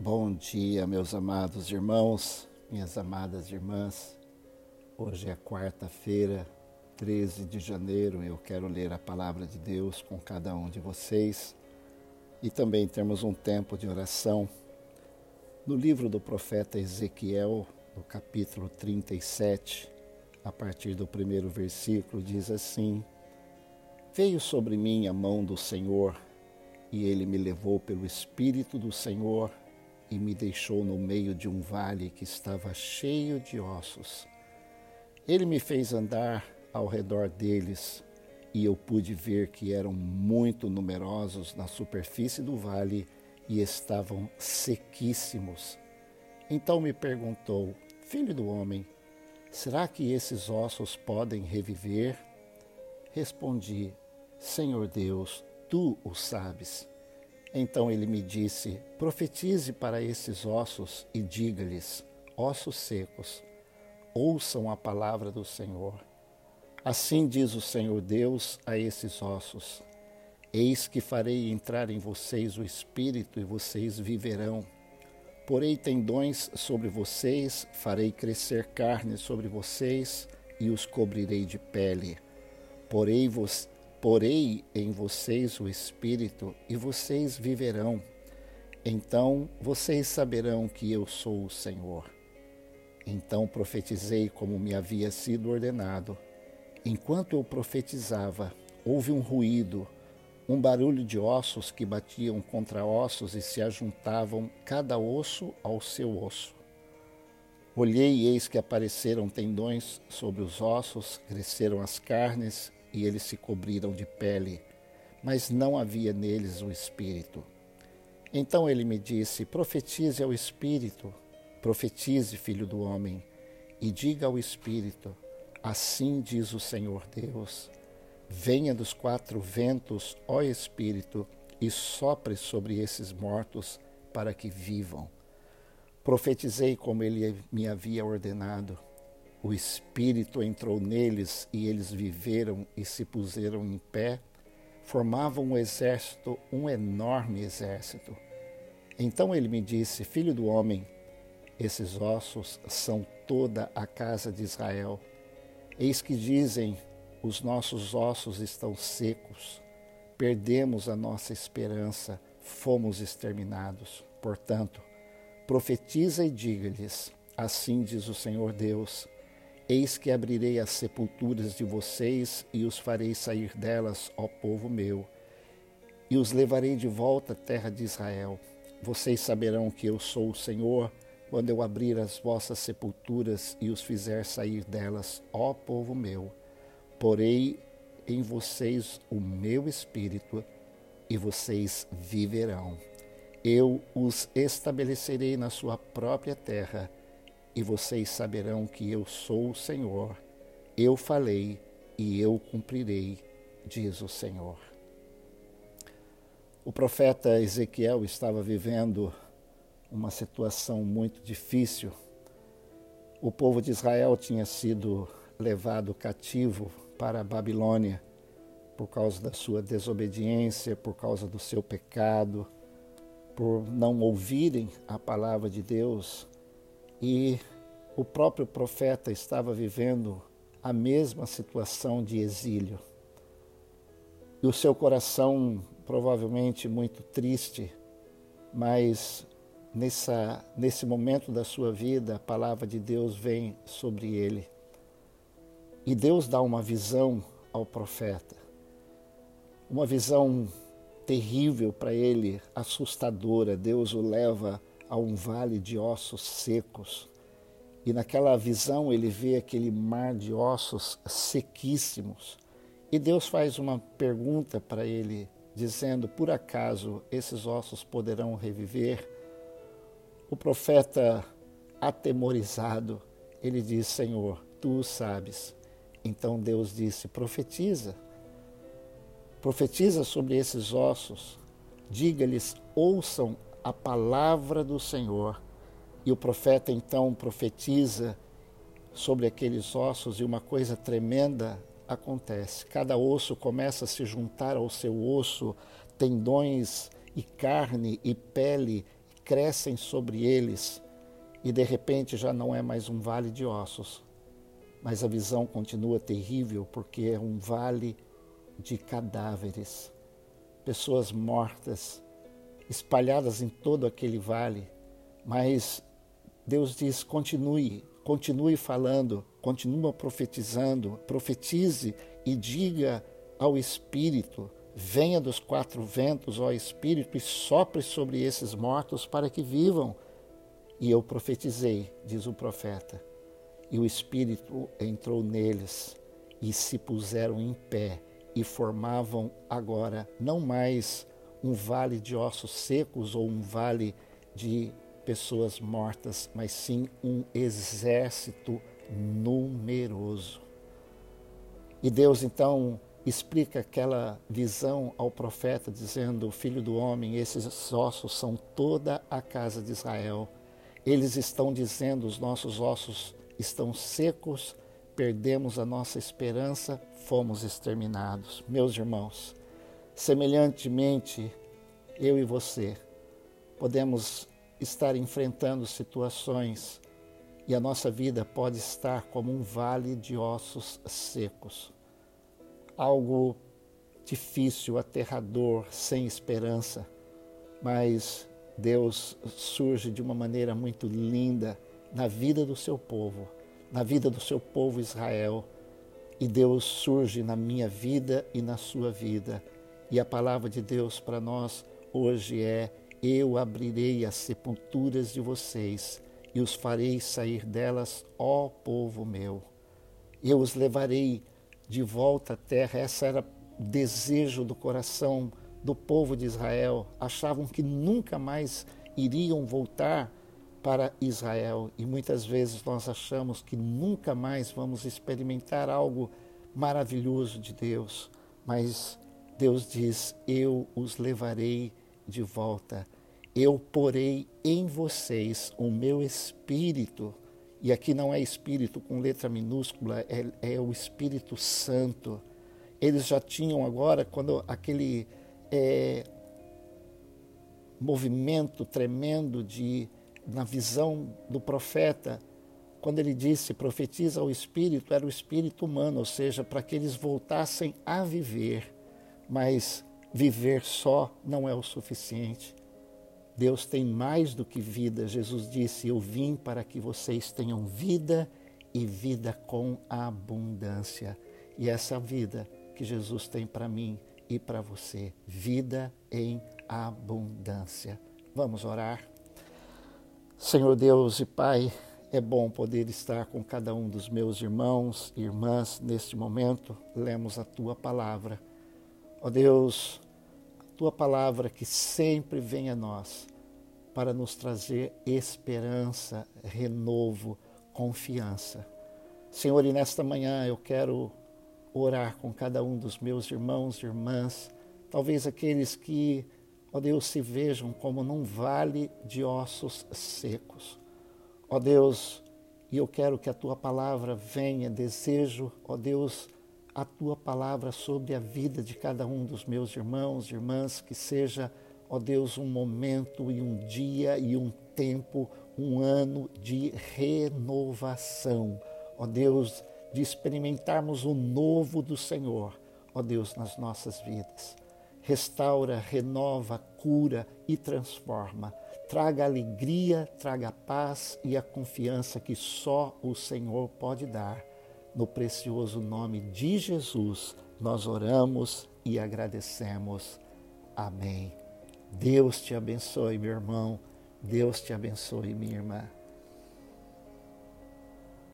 Bom dia, meus amados irmãos, minhas amadas irmãs. Hoje é quarta-feira, 13 de janeiro, eu quero ler a palavra de Deus com cada um de vocês e também temos um tempo de oração. No livro do profeta Ezequiel, no capítulo 37, a partir do primeiro versículo, diz assim: Veio sobre mim a mão do Senhor, e ele me levou pelo Espírito do Senhor e me deixou no meio de um vale que estava cheio de ossos. Ele me fez andar ao redor deles e eu pude ver que eram muito numerosos na superfície do vale e estavam sequíssimos. Então me perguntou: Filho do homem, será que esses ossos podem reviver? Respondi: Senhor Deus, tu o sabes. Então ele me disse: Profetize para esses ossos e diga-lhes: Ossos secos, ouçam a palavra do Senhor. Assim diz o Senhor Deus a esses ossos: Eis que farei entrar em vocês o espírito e vocês viverão. Porei tendões sobre vocês, farei crescer carne sobre vocês e os cobrirei de pele. Porei vos Porei em vocês o Espírito e vocês viverão. Então vocês saberão que eu sou o Senhor. Então profetizei como me havia sido ordenado. Enquanto eu profetizava, houve um ruído, um barulho de ossos que batiam contra ossos e se ajuntavam, cada osso ao seu osso. Olhei e eis que apareceram tendões sobre os ossos, cresceram as carnes e eles se cobriram de pele, mas não havia neles o espírito. Então ele me disse: Profetize ao espírito, profetize, filho do homem, e diga ao espírito: Assim diz o Senhor Deus: Venha dos quatro ventos, ó espírito, e sopre sobre esses mortos para que vivam. Profetizei como ele me havia ordenado o Espírito entrou neles e eles viveram e se puseram em pé, formavam um exército, um enorme exército. Então ele me disse: Filho do homem, esses ossos são toda a casa de Israel. Eis que dizem: os nossos ossos estão secos, perdemos a nossa esperança, fomos exterminados. Portanto, profetiza e diga-lhes: Assim diz o Senhor Deus Eis que abrirei as sepulturas de vocês e os farei sair delas, ó povo meu, e os levarei de volta à terra de Israel. Vocês saberão que eu sou o Senhor quando eu abrir as vossas sepulturas e os fizer sair delas, ó povo meu. Porei em vocês o meu espírito e vocês viverão. Eu os estabelecerei na sua própria terra e vocês saberão que eu sou o Senhor. Eu falei e eu cumprirei, diz o Senhor. O profeta Ezequiel estava vivendo uma situação muito difícil. O povo de Israel tinha sido levado cativo para a Babilônia por causa da sua desobediência, por causa do seu pecado, por não ouvirem a palavra de Deus e o próprio profeta estava vivendo a mesma situação de exílio. E o seu coração, provavelmente muito triste, mas nessa, nesse momento da sua vida, a palavra de Deus vem sobre ele. E Deus dá uma visão ao profeta, uma visão terrível para ele, assustadora. Deus o leva a um vale de ossos secos. E naquela visão ele vê aquele mar de ossos sequíssimos. E Deus faz uma pergunta para ele, dizendo: Por acaso esses ossos poderão reviver? O profeta, atemorizado, ele diz: Senhor, tu sabes. Então Deus disse: Profetiza. Profetiza sobre esses ossos. Diga-lhes: ouçam a palavra do Senhor. E o profeta então profetiza sobre aqueles ossos e uma coisa tremenda acontece. Cada osso começa a se juntar ao seu osso, tendões e carne e pele, crescem sobre eles e de repente já não é mais um vale de ossos, mas a visão continua terrível porque é um vale de cadáveres, pessoas mortas, espalhadas em todo aquele vale. Mas Deus diz: continue, continue falando, continua profetizando, profetize e diga ao Espírito: venha dos quatro ventos, ó Espírito, e sopre sobre esses mortos para que vivam. E eu profetizei, diz o profeta, e o Espírito entrou neles e se puseram em pé e formavam agora não mais um vale de ossos secos ou um vale de pessoas mortas, mas sim um exército numeroso. E Deus então explica aquela visão ao profeta, dizendo: Filho do homem, esses ossos são toda a casa de Israel. Eles estão dizendo: os nossos ossos estão secos, perdemos a nossa esperança, fomos exterminados. Meus irmãos, semelhantemente, eu e você podemos estar enfrentando situações e a nossa vida pode estar como um vale de ossos secos. Algo difícil, aterrador, sem esperança, mas Deus surge de uma maneira muito linda na vida do seu povo, na vida do seu povo Israel. E Deus surge na minha vida e na sua vida. E a palavra de Deus para nós hoje é: Eu abrirei as sepulturas de vocês e os farei sair delas, ó povo meu. Eu os levarei de volta à terra. Esse era desejo do coração do povo de Israel. Achavam que nunca mais iriam voltar para Israel. E muitas vezes nós achamos que nunca mais vamos experimentar algo maravilhoso de Deus. Mas Deus diz: Eu os levarei de volta. Eu porei em vocês o meu espírito. E aqui não é espírito com letra minúscula, é, é o Espírito Santo. Eles já tinham agora, quando aquele é, movimento tremendo de na visão do profeta, quando ele disse profetiza ao espírito, era o espírito humano, ou seja, para que eles voltassem a viver. Mas viver só não é o suficiente. Deus tem mais do que vida. Jesus disse: Eu vim para que vocês tenham vida e vida com abundância. E essa vida que Jesus tem para mim e para você, vida em abundância. Vamos orar. Senhor Deus e Pai, é bom poder estar com cada um dos meus irmãos e irmãs neste momento. Lemos a tua palavra. Ó Deus, a tua palavra que sempre vem a nós para nos trazer esperança, renovo, confiança. Senhor, e nesta manhã eu quero orar com cada um dos meus irmãos e irmãs, talvez aqueles que ó Deus, se vejam como num vale de ossos secos. Ó Deus, e eu quero que a tua palavra venha, desejo, ó Deus, a tua palavra sobre a vida de cada um dos meus irmãos e irmãs, que seja, ó Deus, um momento e um dia e um tempo, um ano de renovação. Ó Deus, de experimentarmos o novo do Senhor, ó Deus, nas nossas vidas restaura, renova, cura e transforma. Traga alegria, traga paz e a confiança que só o Senhor pode dar. No precioso nome de Jesus, nós oramos e agradecemos. Amém. Deus te abençoe, meu irmão. Deus te abençoe, minha irmã.